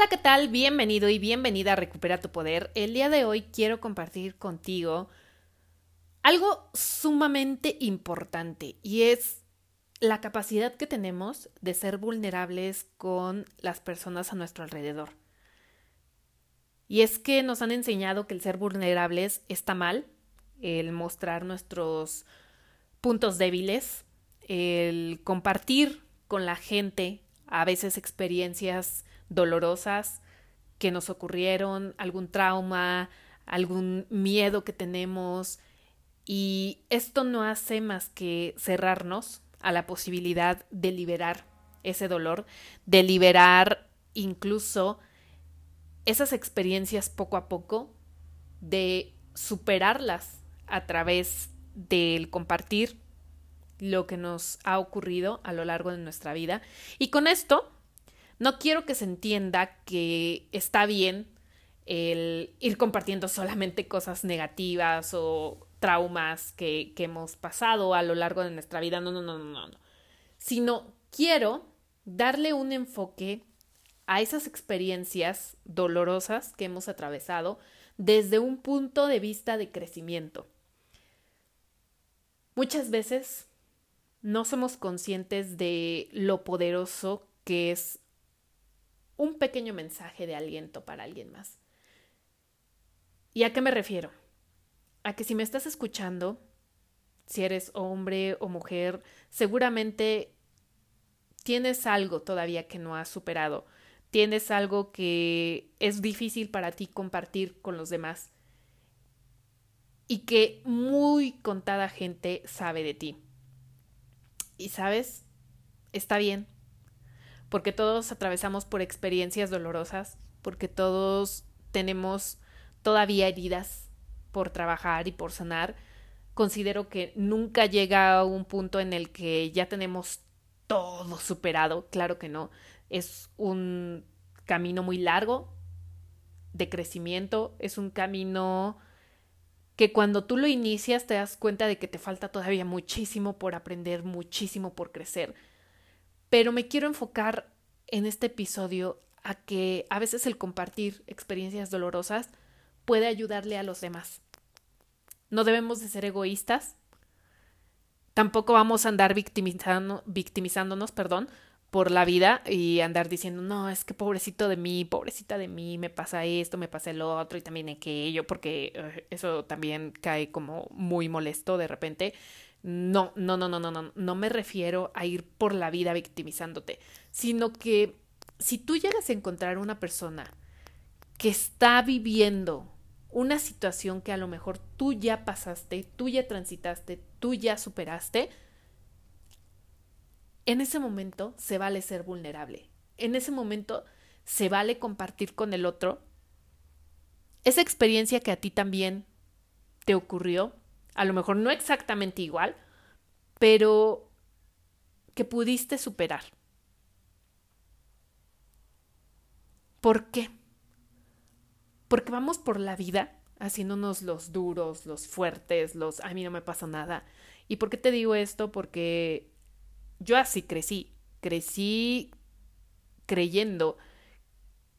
Hola, ¿qué tal? Bienvenido y bienvenida a Recupera tu Poder. El día de hoy quiero compartir contigo algo sumamente importante y es la capacidad que tenemos de ser vulnerables con las personas a nuestro alrededor. Y es que nos han enseñado que el ser vulnerables está mal, el mostrar nuestros puntos débiles, el compartir con la gente a veces experiencias dolorosas que nos ocurrieron, algún trauma, algún miedo que tenemos. Y esto no hace más que cerrarnos a la posibilidad de liberar ese dolor, de liberar incluso esas experiencias poco a poco, de superarlas a través del compartir lo que nos ha ocurrido a lo largo de nuestra vida. Y con esto no quiero que se entienda que está bien el ir compartiendo solamente cosas negativas o traumas que, hemos pasado a lo largo de nuestra vida. No, no, no, no, no. Sino quiero darle un enfoque a esas experiencias dolorosas que hemos atravesado desde un punto de vista de crecimiento. Muchas veces no somos conscientes de lo poderoso que es un pequeño mensaje de aliento para alguien más. ¿Y a qué me refiero? A que si me estás escuchando, si eres hombre o mujer, seguramente tienes algo todavía que no has superado, tienes algo que es difícil para ti compartir con los demás y que muy contada gente sabe de ti. Y sabes, está bien, porque todos atravesamos por experiencias dolorosas, porque todos tenemos todavía heridas por trabajar y por sanar. Considero que nunca llega a un punto en el que ya tenemos todo superado, claro que no. Es un camino muy largo de crecimiento, es un camino que cuando tú lo inicias te das cuenta de que te falta todavía muchísimo por aprender, muchísimo por crecer pero me quiero enfocar en este episodio a que a veces el compartir experiencias dolorosas puede ayudarle a los demás. No debemos de ser egoístas. Tampoco vamos a andar victimizándonos, perdón, por la vida y andar diciendo, no, es que pobrecito de mí, pobrecita de mí, me pasa esto, me pasa el otro y también aquello, porque eh, eso también cae como muy molesto de repente. No, no, no, no, no, no, no me refiero a ir por la vida victimizándote, sino que si tú llegas a encontrar una persona que está viviendo una situación que a lo mejor tú ya pasaste, tú ya transitaste, tú ya superaste, en ese momento se vale ser vulnerable. En ese momento se vale compartir con el otro esa experiencia que a ti también te ocurrió, a lo mejor no exactamente igual, pero que pudiste superar. ¿Por qué? Porque vamos por la vida haciéndonos los duros, los fuertes, los a mí no me pasa nada. ¿Y por qué te digo esto? Porque yo así crecí. Crecí creyendo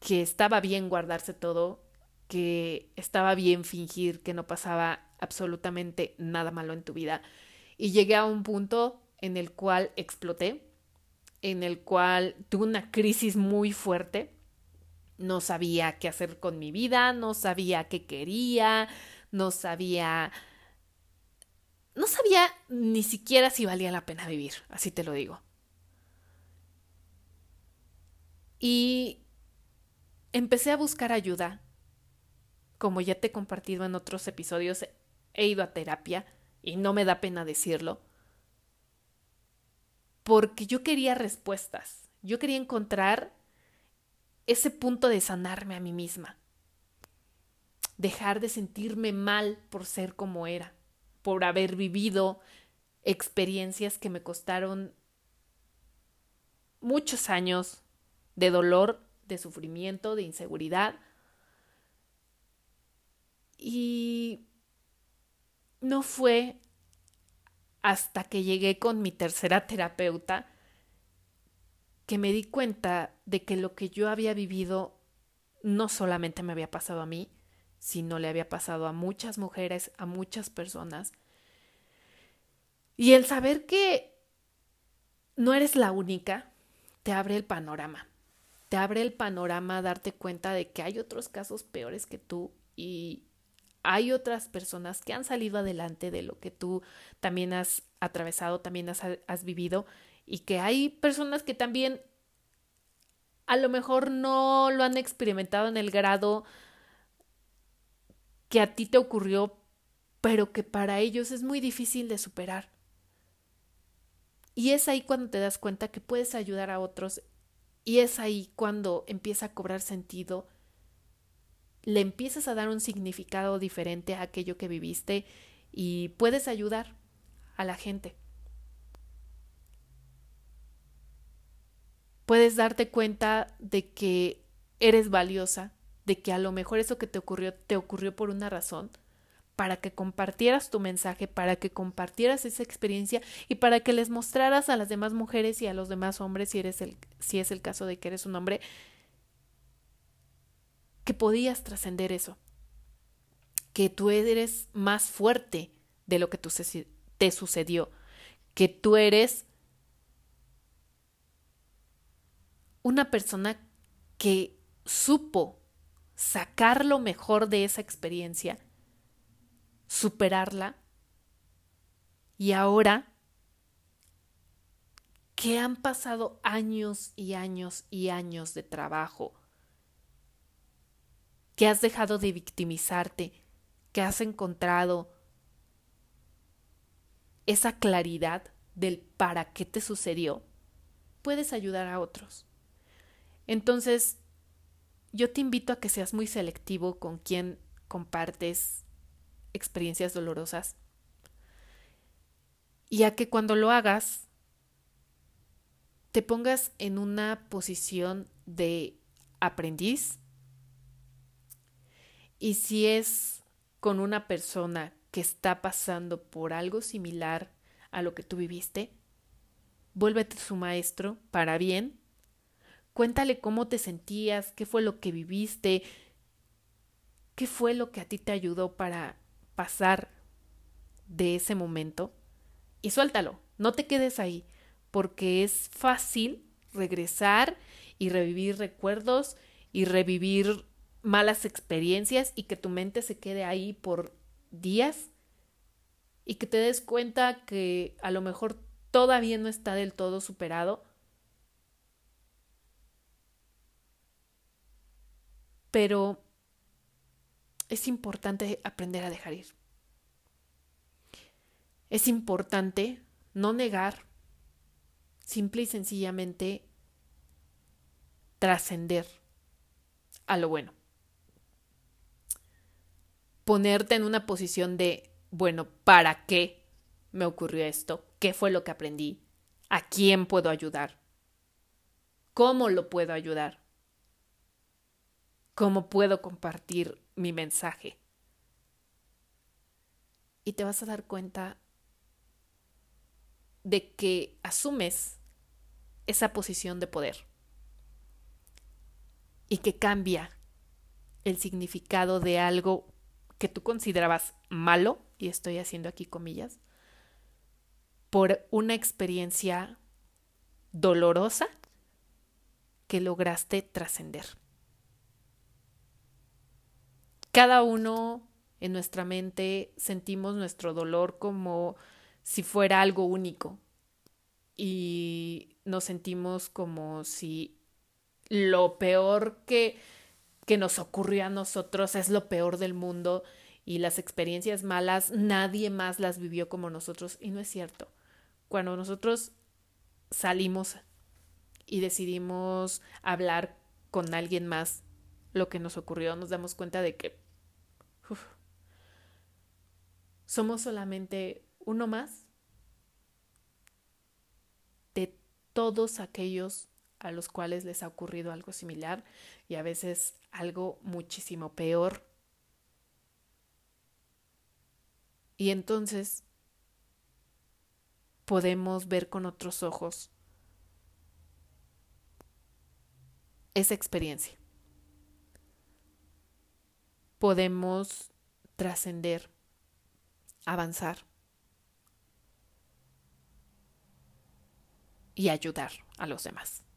que estaba bien guardarse todo, que estaba bien fingir que no pasaba absolutamente nada malo en tu vida. Y llegué a un punto en el cual exploté, en el cual tuve una crisis muy fuerte. No sabía qué hacer con mi vida, no sabía qué quería, no sabía... No sabía ni siquiera si valía la pena vivir, así te lo digo. Y empecé a buscar ayuda. Como ya te he compartido en otros episodios, he ido a terapia y no me da pena decirlo, porque yo quería respuestas, yo quería encontrar ese punto de sanarme a mí misma, dejar de sentirme mal por ser como era, por haber vivido experiencias que me costaron muchos años de dolor, de sufrimiento, de inseguridad. Y no fue hasta que llegué con mi tercera terapeuta que me di cuenta de que lo que yo había vivido no solamente me había pasado a mí, sino le había pasado a muchas mujeres, a muchas personas. Y el saber que no eres la única, te abre el panorama. Te abre el panorama a darte cuenta de que hay otros casos peores que tú y hay otras personas que han salido adelante de lo que tú también has atravesado, también has, vivido y que hay personas que también a lo mejor no lo han experimentado en el grado que a ti te ocurrió, pero que para ellos es muy difícil de superar. Y es ahí cuando te das cuenta que puedes ayudar a otros y es ahí cuando empieza a cobrar sentido, le empiezas a dar un significado diferente a aquello que viviste y puedes ayudar a la gente. puedes darte cuenta de que eres valiosa, de que a lo mejor eso que te ocurrió te ocurrió por una razón, para que compartieras tu mensaje, para que compartieras esa experiencia y para que les mostraras a las demás mujeres y a los demás hombres, si, eres el, si es el caso de que eres un hombre, que podías trascender eso, que tú eres más fuerte de lo que te sucedió, que tú eres una persona que supo sacar lo mejor de esa experiencia, superarla, y ahora que han pasado años y años y años de trabajo, que has dejado de victimizarte, que has encontrado esa claridad del para qué te sucedió, puedes ayudar a otros. Entonces, yo te invito a que seas muy selectivo con quien compartes experiencias dolorosas y a que cuando lo hagas te pongas en una posición de aprendiz y si es con una persona que está pasando por algo similar a lo que tú viviste, vuélvete su maestro para bien. Cuéntale cómo te sentías, qué fue lo que viviste, qué fue lo que a ti te ayudó para pasar de ese momento. Y suéltalo, no te quedes ahí, porque es fácil regresar y revivir recuerdos y revivir malas experiencias y que tu mente se quede ahí por días y que te des cuenta que a lo mejor todavía no está del todo superado pero es importante aprender a dejar ir. Es importante no negar, simple y sencillamente trascender a lo bueno. Ponerte en una posición de, bueno, ¿para qué me ocurrió esto? ¿Qué fue lo que aprendí? ¿A quién puedo ayudar? ¿Cómo lo puedo ayudar? ¿Cómo puedo compartir mi mensaje? Y te vas a dar cuenta de que asumes esa posición de poder y que cambia el significado de algo que tú considerabas malo, y estoy haciendo aquí comillas, por una experiencia dolorosa que lograste trascender. Cada uno en nuestra mente sentimos nuestro dolor como si fuera algo único y nos sentimos como si lo peor que, que nos ocurrió a nosotros es lo peor del mundo y las experiencias malas nadie más las vivió como nosotros y no es cierto. Cuando nosotros salimos y decidimos hablar con alguien más lo que nos ocurrió, nos damos cuenta de que somos solamente uno más de todos aquellos a los cuales les ha ocurrido algo similar y a veces algo muchísimo peor. Y entonces podemos ver con otros ojos esa experiencia podemos trascender, avanzar y ayudar a los demás.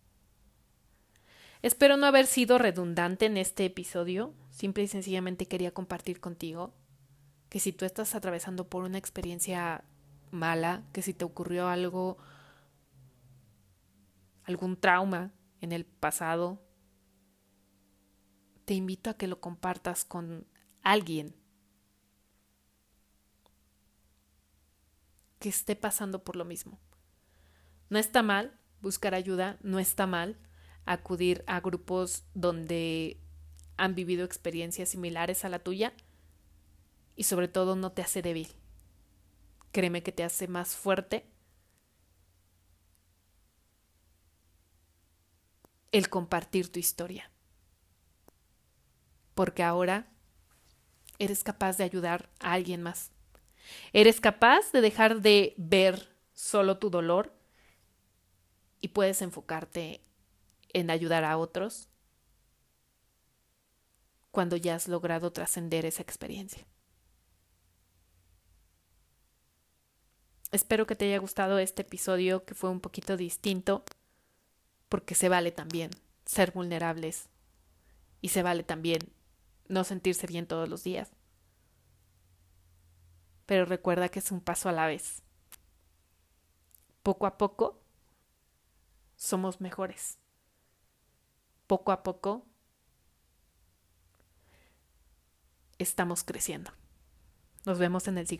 Espero no haber sido redundante en este episodio, simple y sencillamente quería compartir contigo que si tú estás atravesando por una experiencia mala, que si te ocurrió algo, algún trauma en el pasado, te invito a que lo compartas con alguien que esté pasando por lo mismo. No está mal buscar ayuda, no está mal acudir a grupos donde han vivido experiencias similares a la tuya y sobre todo no te hace débil. Créeme que te hace más fuerte el compartir tu historia. Porque ahora eres capaz de ayudar a alguien más. Eres capaz de dejar de ver solo tu dolor y puedes enfocarte en ayudar a otros cuando ya has logrado trascender esa experiencia. Espero que te haya gustado este episodio que fue un poquito distinto porque se vale también ser vulnerables y se vale también no sentirse bien todos los días. Pero recuerda que es un paso a la vez. Poco a poco somos mejores. Poco a poco estamos creciendo. Nos vemos en el siguiente.